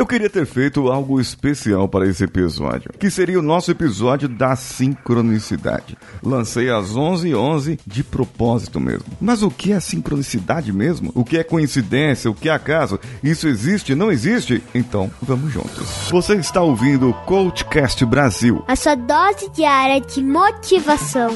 Eu queria ter feito algo especial para esse episódio, que seria o nosso episódio da sincronicidade. Lancei às 11h11 11 de propósito mesmo. Mas o que é sincronicidade mesmo? O que é coincidência? O que é acaso? Isso existe? Não existe? Então, vamos juntos. Você está ouvindo o Coachcast Brasil. A sua dose diária de motivação.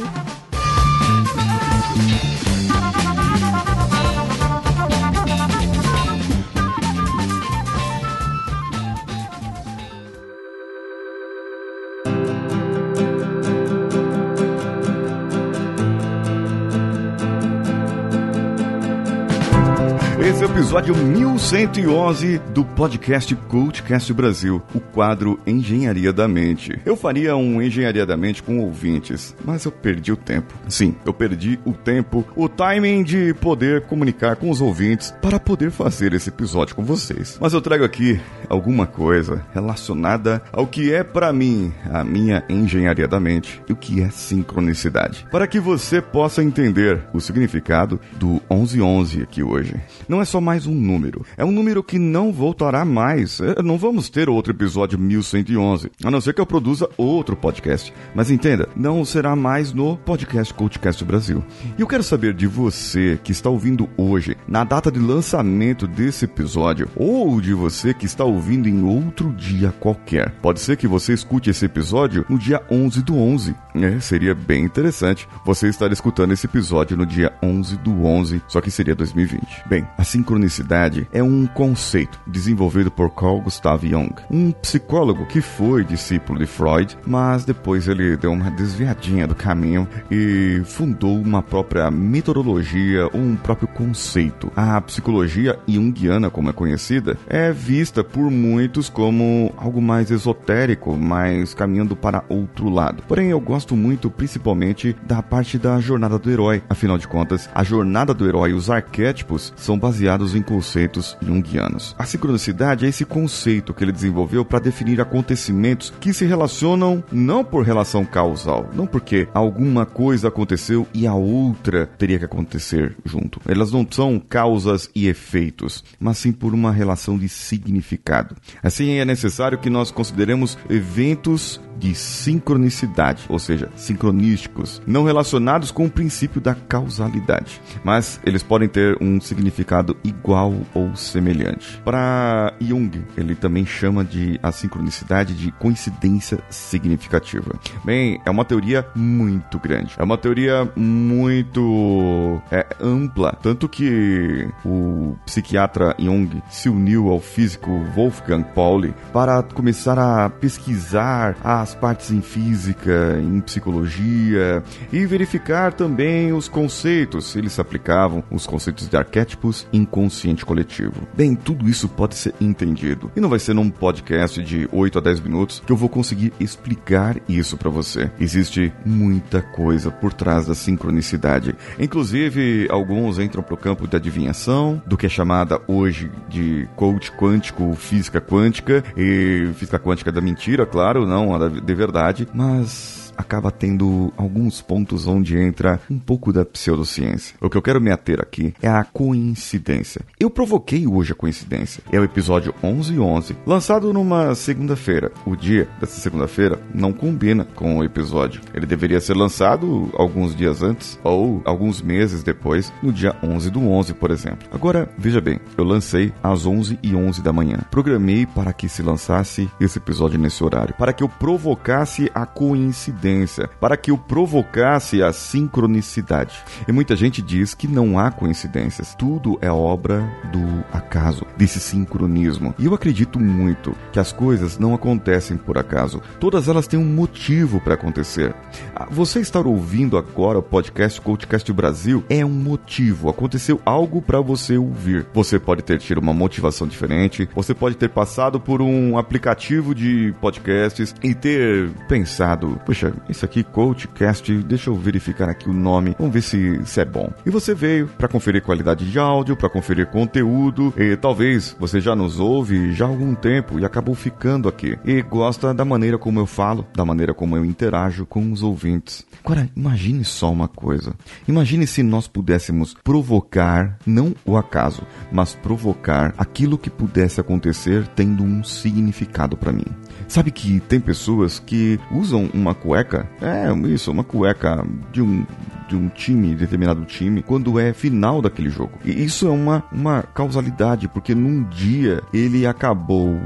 Esse é o episódio 1111 do podcast Cultcast Brasil, o quadro Engenharia da Mente. Eu faria um Engenharia da Mente com ouvintes, mas eu perdi o tempo. Sim, eu perdi o tempo, o timing de poder comunicar com os ouvintes para poder fazer esse episódio com vocês. Mas eu trago aqui alguma coisa relacionada ao que é para mim a minha engenharia da mente e o que é sincronicidade, para que você possa entender o significado do 1111 aqui hoje não é só mais um número. É um número que não voltará mais. É, não vamos ter outro episódio 1111, a não ser que eu produza outro podcast. Mas entenda, não será mais no podcast Coachcast Brasil. E eu quero saber de você que está ouvindo hoje, na data de lançamento desse episódio, ou de você que está ouvindo em outro dia qualquer. Pode ser que você escute esse episódio no dia 11 do 11. É, seria bem interessante você estar escutando esse episódio no dia 11 do 11, só que seria 2020. Bem, a sincronicidade é um conceito desenvolvido por Carl Gustav Jung, um psicólogo que foi discípulo de Freud, mas depois ele deu uma desviadinha do caminho e fundou uma própria metodologia, um próprio conceito. A psicologia junguiana, como é conhecida, é vista por muitos como algo mais esotérico, mais caminhando para outro lado. Porém, eu gosto muito principalmente da parte da jornada do herói. Afinal de contas, a jornada do herói e os arquétipos são baseados em conceitos junguianos. A sincronicidade é esse conceito que ele desenvolveu para definir acontecimentos que se relacionam não por relação causal, não porque alguma coisa aconteceu e a outra teria que acontecer junto. Elas não são causas e efeitos, mas sim por uma relação de significado. Assim é necessário que nós consideremos eventos de sincronicidade, ou seja, sincronísticos, não relacionados com o princípio da causalidade, mas eles podem ter um significado igual ou semelhante. Para Jung, ele também chama de a sincronicidade de coincidência significativa. Bem, é uma teoria muito grande, é uma teoria muito é, ampla, tanto que o psiquiatra Jung se uniu ao físico Wolfgang Pauli para começar a pesquisar a as partes em física, em psicologia e verificar também os conceitos, se eles aplicavam, os conceitos de arquétipos inconsciente coletivo. Bem, tudo isso pode ser entendido e não vai ser num podcast de 8 a 10 minutos que eu vou conseguir explicar isso para você. Existe muita coisa por trás da sincronicidade. Inclusive, alguns entram pro campo da adivinhação, do que é chamada hoje de coach quântico, física quântica e física quântica da mentira, claro, não a de verdade, mas acaba tendo alguns pontos onde entra um pouco da pseudociência. O que eu quero me ater aqui é a coincidência. Eu provoquei hoje a coincidência. É o episódio 1111, lançado numa segunda-feira. O dia dessa segunda-feira não combina com o episódio. Ele deveria ser lançado alguns dias antes ou alguns meses depois, no dia 11 do 11, por exemplo. Agora, veja bem, eu lancei às 11 e 11 da manhã. Programei para que se lançasse esse episódio nesse horário, para que eu provocasse a coincidência coincidência, para que o provocasse a sincronicidade. E muita gente diz que não há coincidências, tudo é obra do acaso, desse sincronismo. E eu acredito muito que as coisas não acontecem por acaso, todas elas têm um motivo para acontecer. Ah, você estar ouvindo agora o podcast Coachcast Brasil é um motivo, aconteceu algo para você ouvir. Você pode ter tido uma motivação diferente, você pode ter passado por um aplicativo de podcasts e ter pensado, puxa, esse aqui, Coachcast, deixa eu verificar aqui o nome, vamos ver se, se é bom. E você veio para conferir qualidade de áudio, para conferir conteúdo, e talvez você já nos ouve já há algum tempo e acabou ficando aqui. E gosta da maneira como eu falo, da maneira como eu interajo com os ouvintes. Agora, imagine só uma coisa. Imagine se nós pudéssemos provocar, não o acaso, mas provocar aquilo que pudesse acontecer tendo um significado para mim. Sabe que tem pessoas que usam uma cueca, é isso, uma cueca de um de um time, determinado time, quando é final daquele jogo. E isso é uma, uma causalidade, porque num dia ele acabou,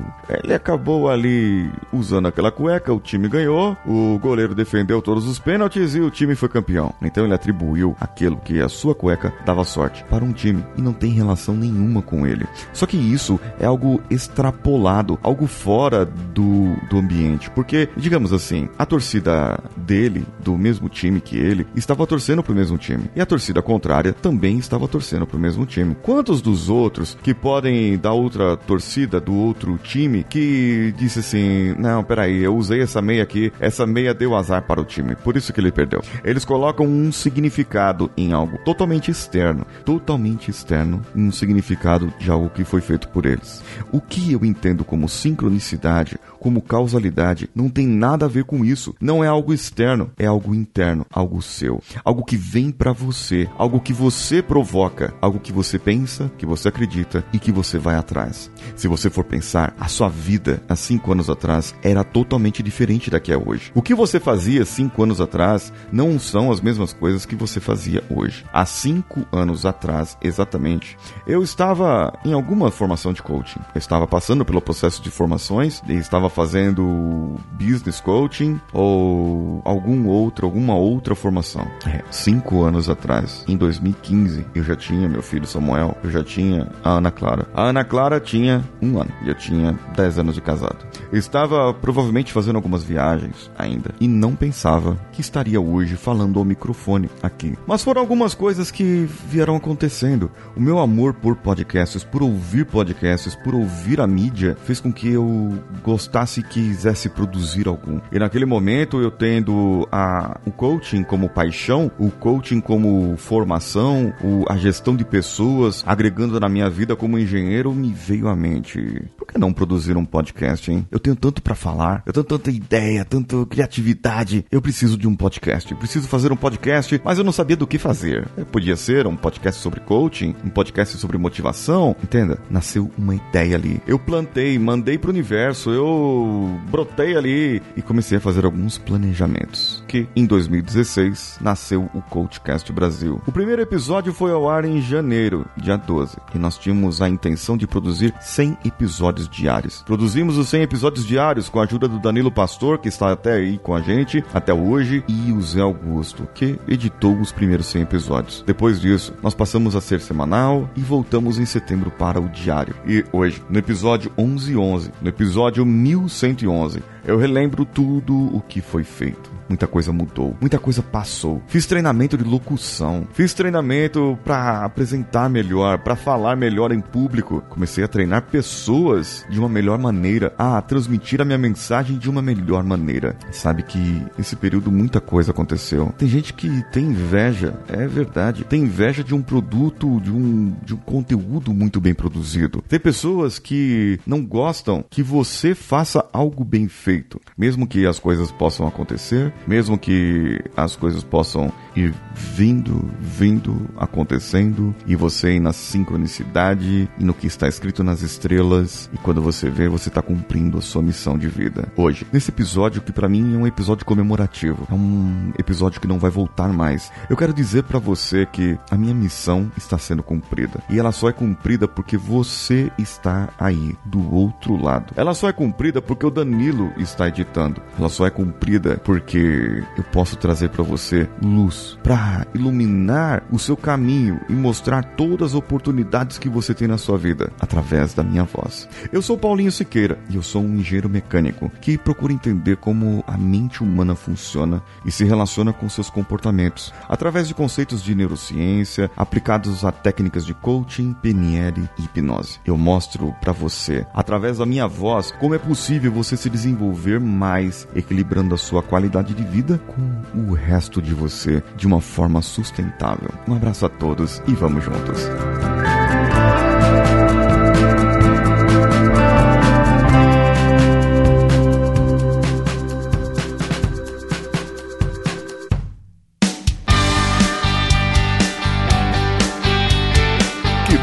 ele acabou ali usando aquela cueca, o time ganhou, o goleiro defendeu todos os pênaltis e o time foi campeão. Então ele atribuiu aquilo que a sua cueca dava sorte para um time e não tem relação nenhuma com ele. Só que isso é algo extrapolado, algo fora do, do ambiente, porque, digamos assim, a torcida dele, do mesmo time que ele, estava torcendo torcendo pro mesmo time. E a torcida contrária também estava torcendo pro mesmo time. Quantos dos outros que podem da outra torcida do outro time que disse assim: "Não, peraí, eu usei essa meia aqui, essa meia deu azar para o time, por isso que ele perdeu". Eles colocam um significado em algo totalmente externo, totalmente externo, um significado de algo que foi feito por eles. O que eu entendo como sincronicidade, como causalidade, não tem nada a ver com isso. Não é algo externo, é algo interno, algo seu, algo que vem para você, algo que você provoca, algo que você pensa, que você acredita e que você vai atrás. Se você for pensar, a sua vida há cinco anos atrás era totalmente diferente da que é hoje. O que você fazia cinco anos atrás não são as mesmas coisas que você fazia hoje. Há cinco anos atrás, exatamente, eu estava em alguma formação de coaching. Eu estava passando pelo processo de formações estava fazendo business coaching ou algum outro, alguma outra formação. É, cinco anos atrás, em 2015, eu já tinha meu filho Samuel, eu já tinha a Ana Clara. A Ana Clara tinha um ano eu tinha dez anos de casado. Estava provavelmente fazendo algumas viagens ainda e não pensava que estaria hoje falando ao microfone aqui. Mas foram algumas coisas que vieram acontecendo. O meu amor por podcasts, por ouvir podcasts, por ouvir a mídia, fez com que eu gostasse e quisesse produzir algum. E naquele momento eu tendo a, o coaching como paixão, o coaching como formação, o, a gestão de pessoas, agregando na minha vida como engenheiro, me veio à mente. Por que não produzir um podcast, hein? Eu tenho tanto para falar, eu tenho tanta ideia, tanta criatividade. Eu preciso de um podcast. Eu preciso fazer um podcast, mas eu não sabia do que fazer. Eu podia ser um podcast sobre coaching, um podcast sobre motivação. Entenda? Nasceu uma ideia ali. Eu plantei, mandei pro universo, eu brotei ali e comecei a fazer alguns planejamentos. Que em 2016 nasceu o Coachcast Brasil. O primeiro episódio foi ao ar em janeiro, dia 12, e nós tínhamos a intenção de produzir 100 episódios diários. Produzimos os 100 episódios diários com a ajuda do Danilo Pastor, que está até aí com a gente até hoje, e o Zé Augusto, que editou os primeiros 100 episódios. Depois disso, nós passamos a ser semanal e voltamos em setembro para o diário. E hoje, no episódio 1111, no episódio 1111, eu relembro tudo o que foi feito muita coisa mudou, muita coisa passou. Fiz treinamento de locução, fiz treinamento para apresentar melhor, para falar melhor em público. Comecei a treinar pessoas de uma melhor maneira, a transmitir a minha mensagem de uma melhor maneira. Sabe que nesse período muita coisa aconteceu. Tem gente que tem inveja, é verdade, tem inveja de um produto, de um, de um conteúdo muito bem produzido. Tem pessoas que não gostam que você faça algo bem feito, mesmo que as coisas possam acontecer, mesmo que as coisas possam ir vindo, vindo, acontecendo, e você ir na sincronicidade e no que está escrito nas estrelas, e quando você vê, você está cumprindo a sua missão de vida. Hoje, nesse episódio que para mim é um episódio comemorativo, é um episódio que não vai voltar mais. Eu quero dizer para você que a minha missão está sendo cumprida, e ela só é cumprida porque você está aí do outro lado. Ela só é cumprida porque o Danilo está editando. Ela só é cumprida porque eu posso trazer para você luz para iluminar o seu caminho e mostrar todas as oportunidades que você tem na sua vida através da minha voz. Eu sou Paulinho Siqueira e eu sou um engenheiro mecânico que procura entender como a mente humana funciona e se relaciona com seus comportamentos através de conceitos de neurociência aplicados a técnicas de coaching, PNL e hipnose. Eu mostro para você através da minha voz como é possível você se desenvolver desenvolver mais, equilibrando a sua qualidade de vida com o resto de você de uma forma sustentável. Um abraço a todos e vamos juntos.